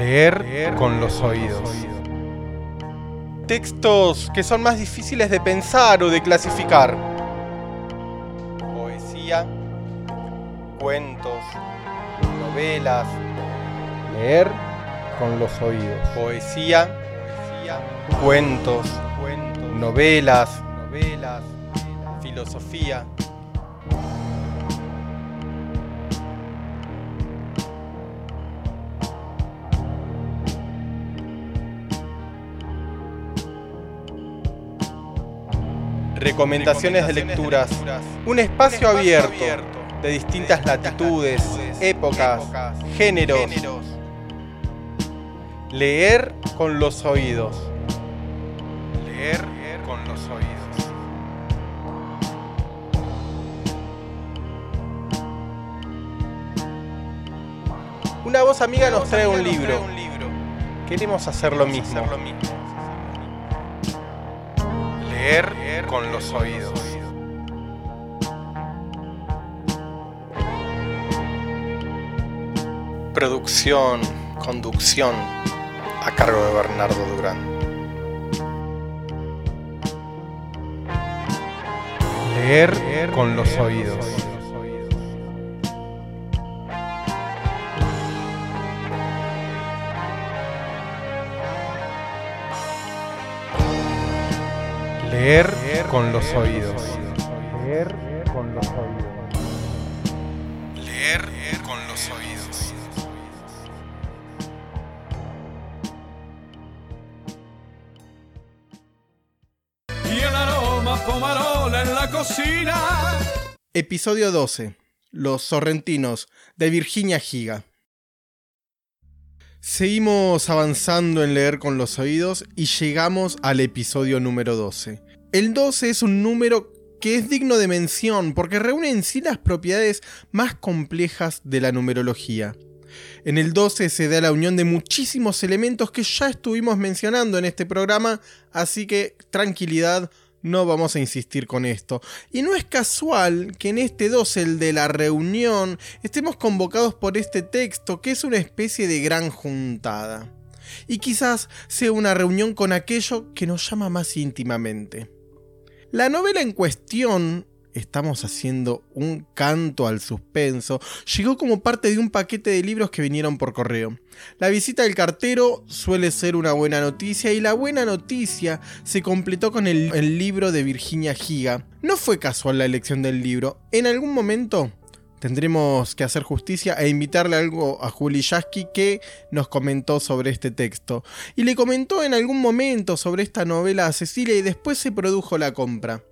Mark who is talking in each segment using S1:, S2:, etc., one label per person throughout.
S1: Leer con los oídos. Textos que son más difíciles de pensar o de clasificar. Poesía, cuentos, novelas. Leer con los oídos. Poesía, cuentos, novelas, novelas, filosofía. Recomendaciones de lecturas. Un espacio abierto de distintas latitudes, épocas, géneros. Leer con los oídos. Leer con los oídos. Una voz amiga nos trae un libro. Queremos hacer lo mismo. Leer con los oídos. Producción, conducción, a cargo de Bernardo Durán. Leer con los oídos. Leer con los oídos. Leer con los oídos. Leer con los oídos.
S2: y el aroma pomarola en la cocina.
S1: Episodio 12. Los sorrentinos de Virginia Giga. Seguimos avanzando en leer con los oídos y llegamos al episodio número 12. El 12 es un número que es digno de mención porque reúne en sí las propiedades más complejas de la numerología. En el 12 se da la unión de muchísimos elementos que ya estuvimos mencionando en este programa, así que tranquilidad, no vamos a insistir con esto. Y no es casual que en este 12, el de la reunión, estemos convocados por este texto, que es una especie de gran juntada. Y quizás sea una reunión con aquello que nos llama más íntimamente. La novela en cuestión, estamos haciendo un canto al suspenso, llegó como parte de un paquete de libros que vinieron por correo. La visita del cartero suele ser una buena noticia y la buena noticia se completó con el, el libro de Virginia Giga. No fue casual la elección del libro, en algún momento tendremos que hacer justicia e invitarle algo a Juli Yasky que nos comentó sobre este texto. Y le comentó en algún momento sobre esta novela a Cecilia y después se produjo la compra.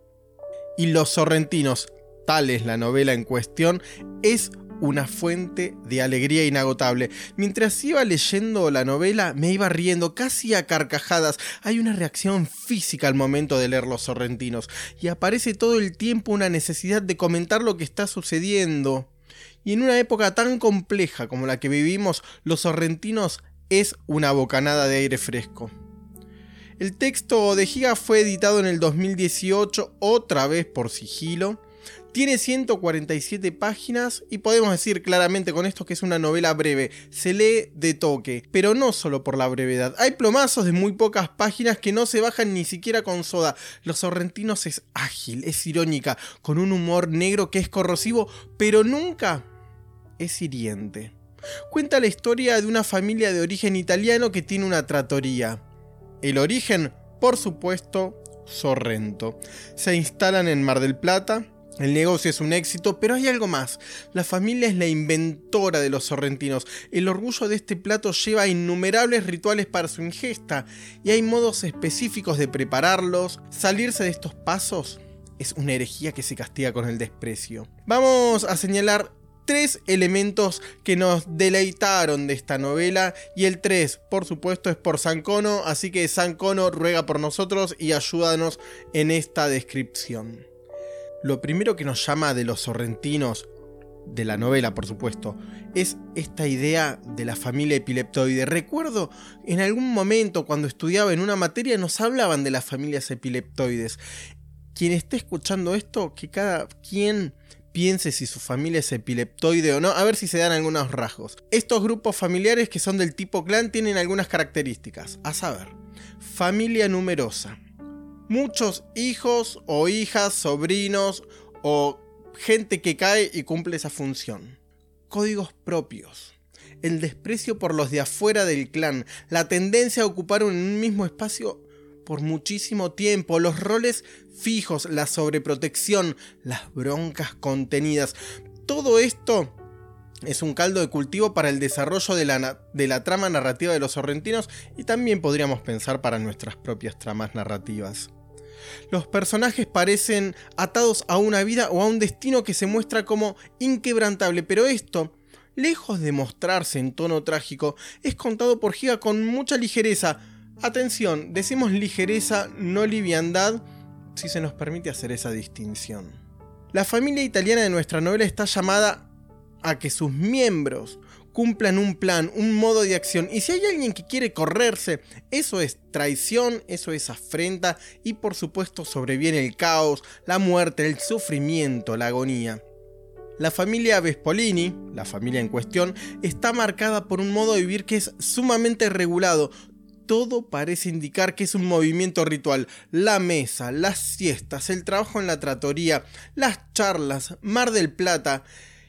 S1: Y Los Sorrentinos, tal es la novela en cuestión, es una fuente de alegría inagotable. Mientras iba leyendo la novela, me iba riendo casi a carcajadas. Hay una reacción física al momento de leer Los Sorrentinos, y aparece todo el tiempo una necesidad de comentar lo que está sucediendo. Y en una época tan compleja como la que vivimos, Los Sorrentinos es una bocanada de aire fresco. El texto de Giga fue editado en el 2018, otra vez por sigilo. Tiene 147 páginas y podemos decir claramente con esto que es una novela breve. Se lee de toque, pero no solo por la brevedad. Hay plomazos de muy pocas páginas que no se bajan ni siquiera con soda. Los sorrentinos es ágil, es irónica, con un humor negro que es corrosivo, pero nunca es hiriente. Cuenta la historia de una familia de origen italiano que tiene una tratoría. El origen, por supuesto, Sorrento. Se instalan en Mar del Plata. El negocio es un éxito, pero hay algo más. La familia es la inventora de los sorrentinos. El orgullo de este plato lleva innumerables rituales para su ingesta y hay modos específicos de prepararlos. Salirse de estos pasos es una herejía que se castiga con el desprecio. Vamos a señalar tres elementos que nos deleitaron de esta novela y el 3 por supuesto es por Sancono, así que Sancono ruega por nosotros y ayúdanos en esta descripción. Lo primero que nos llama de los sorrentinos, de la novela por supuesto, es esta idea de la familia epileptoide. Recuerdo en algún momento cuando estudiaba en una materia nos hablaban de las familias epileptoides. Quien esté escuchando esto, que cada quien piense si su familia es epileptoide o no, a ver si se dan algunos rasgos. Estos grupos familiares que son del tipo clan tienen algunas características, a saber, familia numerosa, muchos hijos o hijas, sobrinos o gente que cae y cumple esa función. Códigos propios. El desprecio por los de afuera del clan, la tendencia a ocupar un mismo espacio por muchísimo tiempo, los roles fijos, la sobreprotección, las broncas contenidas. Todo esto es un caldo de cultivo para el desarrollo de la, de la, trama narrativa de los sorrentinos y también podríamos pensar para nuestras propias tramas narrativas. Los personajes parecen atados a una vida o a un destino que se muestra como inquebrantable, pero esto, lejos de mostrarse en tono trágico, es contado por Giga con mucha ligereza. Atención, decimos ligereza, no liviandad, si se nos permite hacer esa distinción. La familia italiana de nuestra novela está llamada a que sus miembros cumplan un plan, un modo de acción. Y si hay alguien que quiere correrse, eso es traición, eso es afrenta y por supuesto sobreviene el caos, la muerte, el sufrimiento, la agonía. La familia Vespolini, la familia en cuestión, está marcada por un modo de vivir que es sumamente regulado. Todo parece indicar que es un movimiento ritual. La mesa, las siestas, el trabajo en la tratoría, las charlas, Mar del Plata.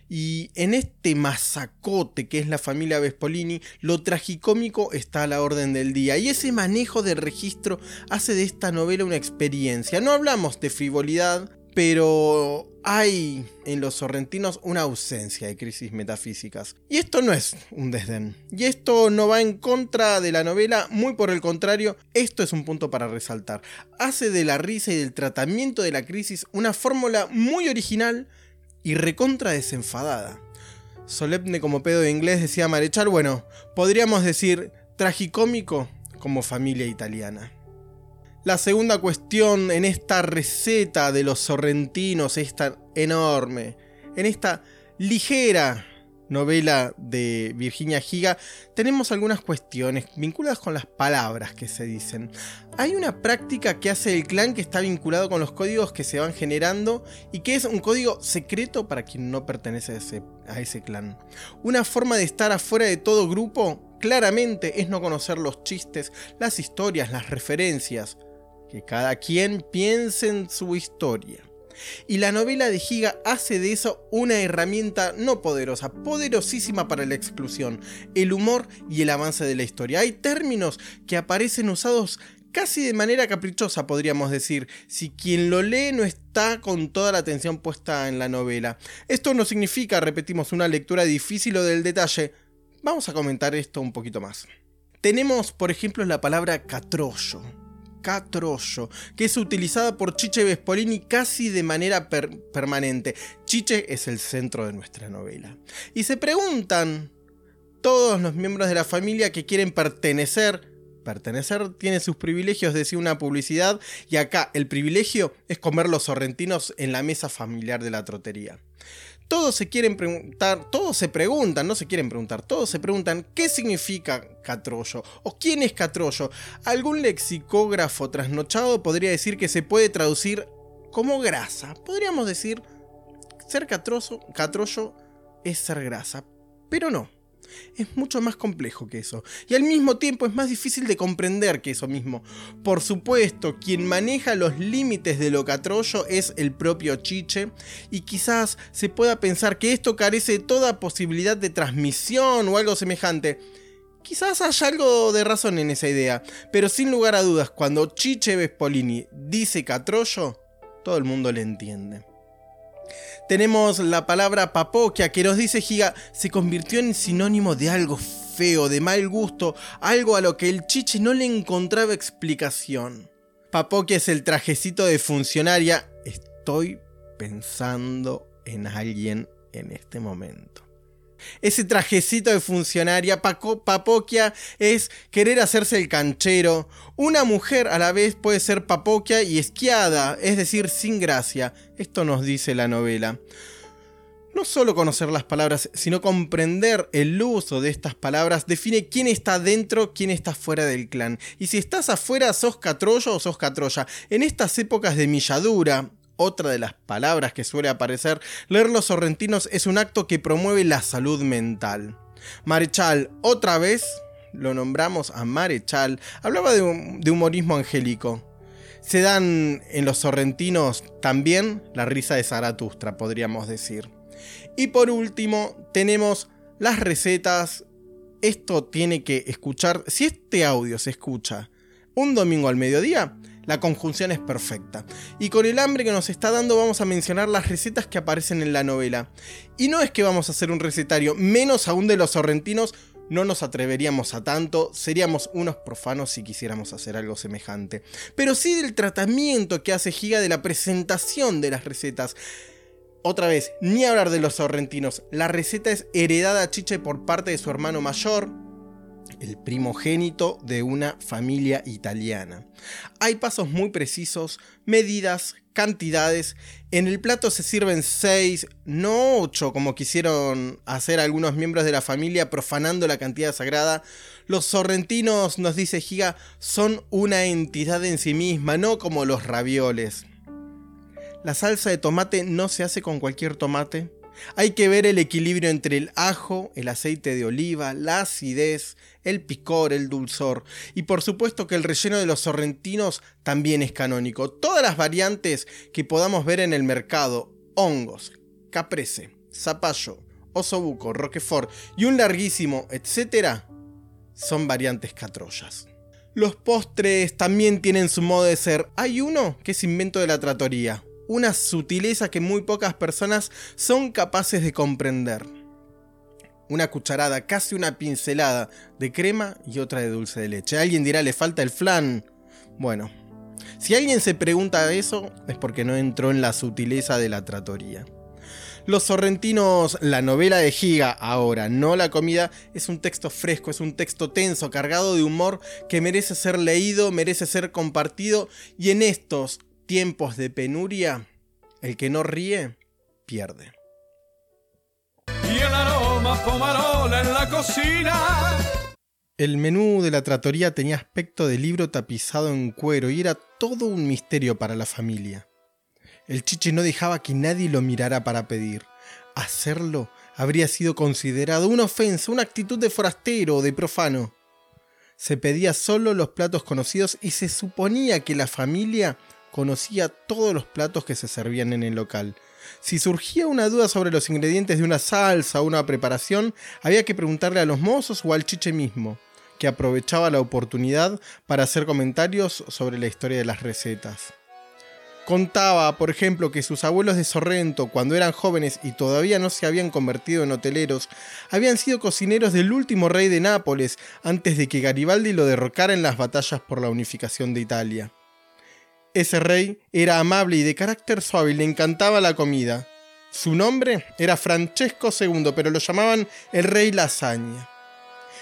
S1: Y en este masacote que es la familia Vespolini, lo tragicómico está a la orden del día. Y ese manejo del registro hace de esta novela una experiencia. No hablamos de frivolidad, pero hay en los sorrentinos una ausencia de crisis metafísicas. Y esto no es un desdén. Y esto no va en contra de la novela, muy por el contrario, esto es un punto para resaltar. Hace de la risa y del tratamiento de la crisis una fórmula muy original y recontra desenfadada. Solemne como pedo de inglés decía Marechal, bueno, podríamos decir tragicómico como familia italiana. La segunda cuestión en esta receta de los sorrentinos es tan enorme, en esta ligera novela de Virginia Giga, tenemos algunas cuestiones vinculadas con las palabras que se dicen. Hay una práctica que hace el clan que está vinculado con los códigos que se van generando y que es un código secreto para quien no pertenece a ese, clan. Una forma de estar afuera de todo grupo claramente es no conocer los chistes, las historias, las referencias. Que cada quien piense en su historia. Y la novela de Giga hace de eso una herramienta no poderosa, poderosísima para la exclusión, el humor y el avance de la historia. Hay términos que aparecen usados casi de manera caprichosa, podríamos decir, si quien lo lee no está con toda la atención puesta en la novela. Esto no significa, repetimos, una lectura difícil o del detalle. Vamos a comentar esto un poquito más. Tenemos, por ejemplo, la palabra catrollo Que es utilizada por Chiche Vespolini casi de manera permanente. Chiche es el centro de nuestra novela. Y se preguntan todos los miembros de la familia que quieren pertenecer. Pertenecer tiene sus privilegios, decía una publicidad, y acá el privilegio es comer los sorrentinos en la mesa familiar de la trotería todos se quieren preguntar, todos se preguntan, no se quieren preguntar, todos se preguntan qué significa catrollo o quién es catrollo. Algún lexicógrafo trasnochado podría decir que se puede traducir como grasa. Podríamos decir ser catrollo, catrollo es ser grasa, pero no es mucho más complejo que eso. Y al mismo tiempo es más difícil de comprender que eso mismo. Por supuesto, quien maneja los límites de lo catrollo es el propio Chiche, y quizás se pueda pensar que esto carece de toda posibilidad de transmisión o algo semejante. Quizás haya algo de razón en esa idea, pero sin lugar a dudas, cuando Chiche Vespolini dice catrollo, todo el mundo le entiende. Tenemos la palabra papoquia que nos dice Giga se convirtió en sinónimo de algo feo, de mal gusto, algo a lo que el chiche no le encontraba explicación. Papoquia es el trajecito de funcionaria. Estoy pensando en alguien en este momento. Ese trajecito de funcionaria, papoquia, es querer hacerse el canchero. Una mujer a la vez puede ser papoquia y esquiada, es decir, sin gracia. Esto nos dice la novela. No solo conocer las palabras, sino comprender el uso de estas palabras define quién está dentro, quién está fuera del clan. Y si estás afuera, sos catrollo o sos catrolla. En estas épocas de milladura, otra de las palabras que suele aparecer, leer los sorrentinos es un acto que promueve la salud mental. Marechal, otra vez, lo nombramos a Marechal, hablaba de, humorismo angélico. Se dan en los sorrentinos también la risa de Zaratustra, podríamos decir. Y por último, tenemos las recetas. Esto tiene que escuchar, si este audio se escucha un domingo al mediodía, la conjunción es perfecta. Y con el hambre que nos está dando vamos a mencionar las recetas que aparecen en la novela. Y no es que vamos a hacer un recetario, menos aún de los sorrentinos, no nos atreveríamos a tanto, seríamos unos profanos si quisiéramos hacer algo semejante. Pero sí del tratamiento que hace Giga de la presentación de las recetas. Otra vez, ni hablar de los sorrentinos, la receta es heredada a Chiche por parte de su hermano mayor, el primogénito de una familia italiana. Hay pasos muy precisos, medidas, cantidades. En el plato se sirven 6, no 8 como quisieron hacer algunos miembros de la familia profanando la cantidad sagrada. Los sorrentinos, nos dice Giga, son una entidad en sí misma, no como los ravioles. La salsa de tomate no se hace con cualquier tomate. Hay que ver el equilibrio entre el ajo, el aceite de oliva, la acidez, el picor, el dulzor. Y por supuesto que el relleno de los sorrentinos también es canónico. Todas las variantes que podamos ver en el mercado, hongos, caprese, zapallo, osobuco, roquefort y un larguísimo, etcétera, son variantes catrollas. Los postres también tienen su modo de ser. Hay uno que es invento de la tratoría, una sutileza que muy pocas personas son capaces de comprender. Una cucharada, casi una pincelada de crema y otra de dulce de leche. Alguien dirá, le falta el flan. Bueno, si alguien se pregunta eso, es porque no entró en la sutileza de la tratoría. Los Sorrentinos, la novela de Giga, ahora, no la comida, es un texto fresco, es un texto tenso, cargado de humor, que merece ser leído, merece ser compartido, y en estos tiempos de penuria, el que no ríe, pierde.
S2: Y el aroma pomarola en la cocina.
S1: El menú de la tratoría tenía aspecto de libro tapizado en cuero y era todo un misterio para la familia. El chiche no dejaba que nadie lo mirara para pedir. Hacerlo habría sido considerado una ofensa, una actitud de forastero o de profano. Se pedía solo los platos conocidos y se suponía que la familia conocía todos los platos que se servían en el local. Si surgía una duda sobre los ingredientes de una salsa o una preparación, había que preguntarle a los mozos o al chiche mismo, que aprovechaba la oportunidad para hacer comentarios sobre la historia de las recetas. Contaba, por ejemplo, que sus abuelos de Sorrento, cuando eran jóvenes y todavía no se habían convertido en hoteleros, habían sido cocineros del último rey de Nápoles antes de que Garibaldi lo derrocara en las batallas por la unificación de Italia. Ese rey era amable y de carácter suave y le encantaba la comida. Su nombre era Francesco II, pero lo llamaban el rey lasaña.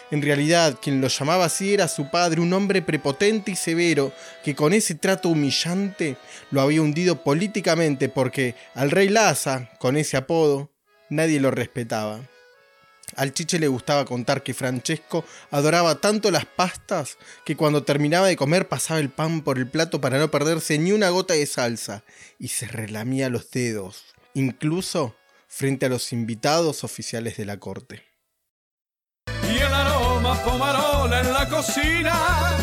S1: En realidad, quien lo llamaba así era su padre, un hombre prepotente y severo, que con ese trato humillante lo había hundido políticamente porque al rey Laza, con ese apodo, nadie lo respetaba. Al chiche le gustaba contar que Francesco adoraba tanto las pastas que cuando terminaba de comer pasaba el pan por el plato para no perderse ni una gota de salsa y se relamía los dedos, incluso frente a los invitados oficiales de la corte.
S2: Y el aroma pomarola en la cocina.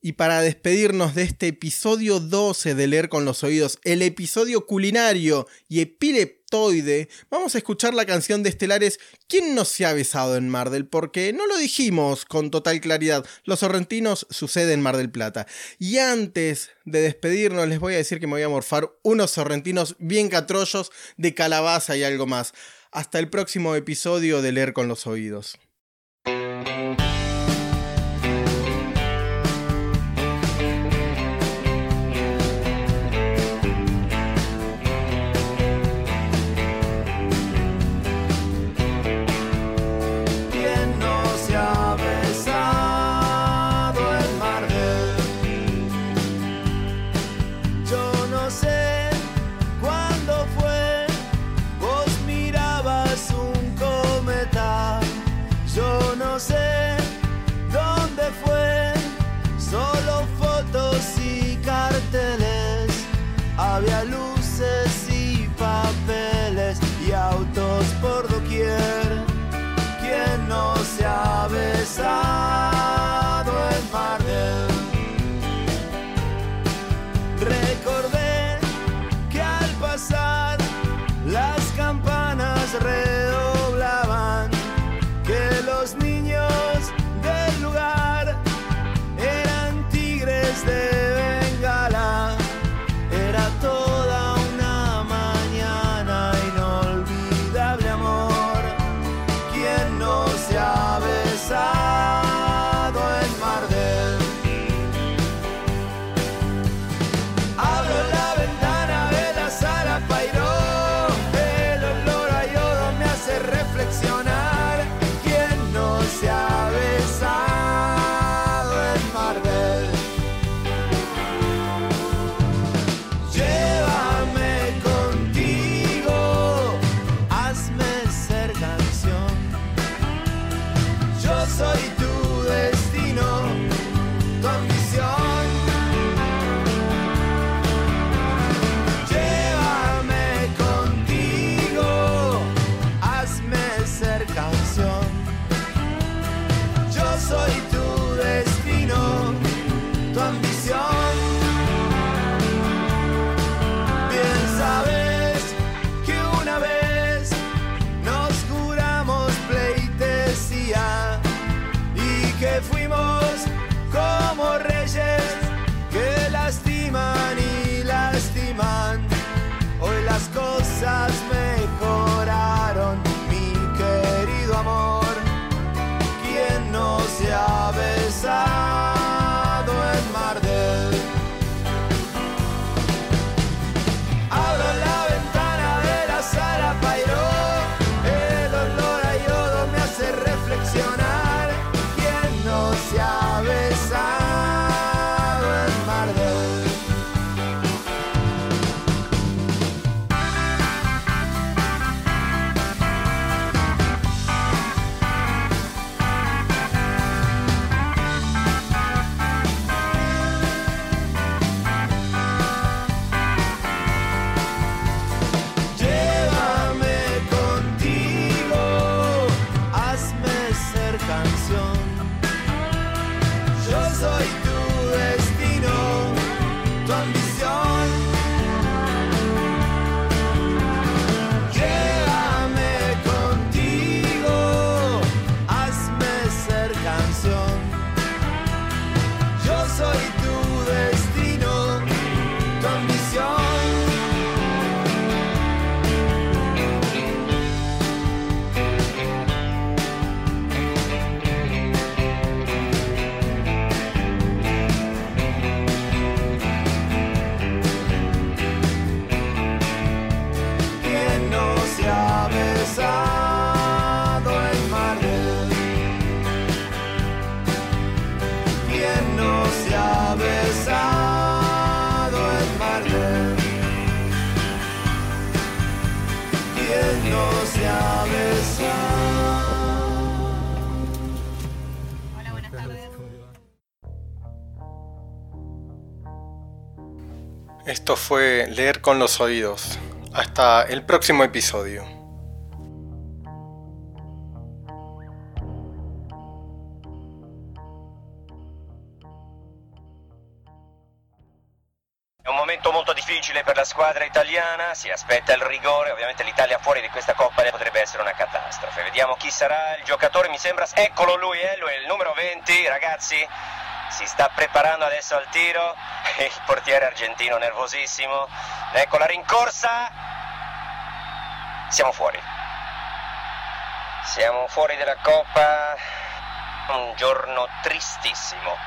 S1: Y para despedirnos de este episodio 12 de Leer con los Oídos, el episodio culinario y vamos a escuchar la canción de Estelares ¿Quién no se ha besado en Mar del? Porque no lo dijimos con total claridad, los sorrentinos suceden en Mar del Plata. Y antes de despedirnos les voy a decir que me voy a morfar unos sorrentinos bien catrollos de calabaza y algo más. Hasta el próximo episodio de Leer con los Oídos.
S3: soy tú.
S1: Esto fue Leer con los Oídos. Hasta el próximo episodio.
S4: Difficile per la squadra italiana, si aspetta il rigore, ovviamente l'Italia fuori di questa Coppa potrebbe essere una catastrofe. Vediamo chi sarà il giocatore, mi sembra, eccolo lui, eh, lui è il numero 20, ragazzi, si sta preparando adesso al tiro, il portiere argentino nervosissimo, ecco la rincorsa, siamo fuori. Siamo fuori dalla Coppa, un giorno tristissimo.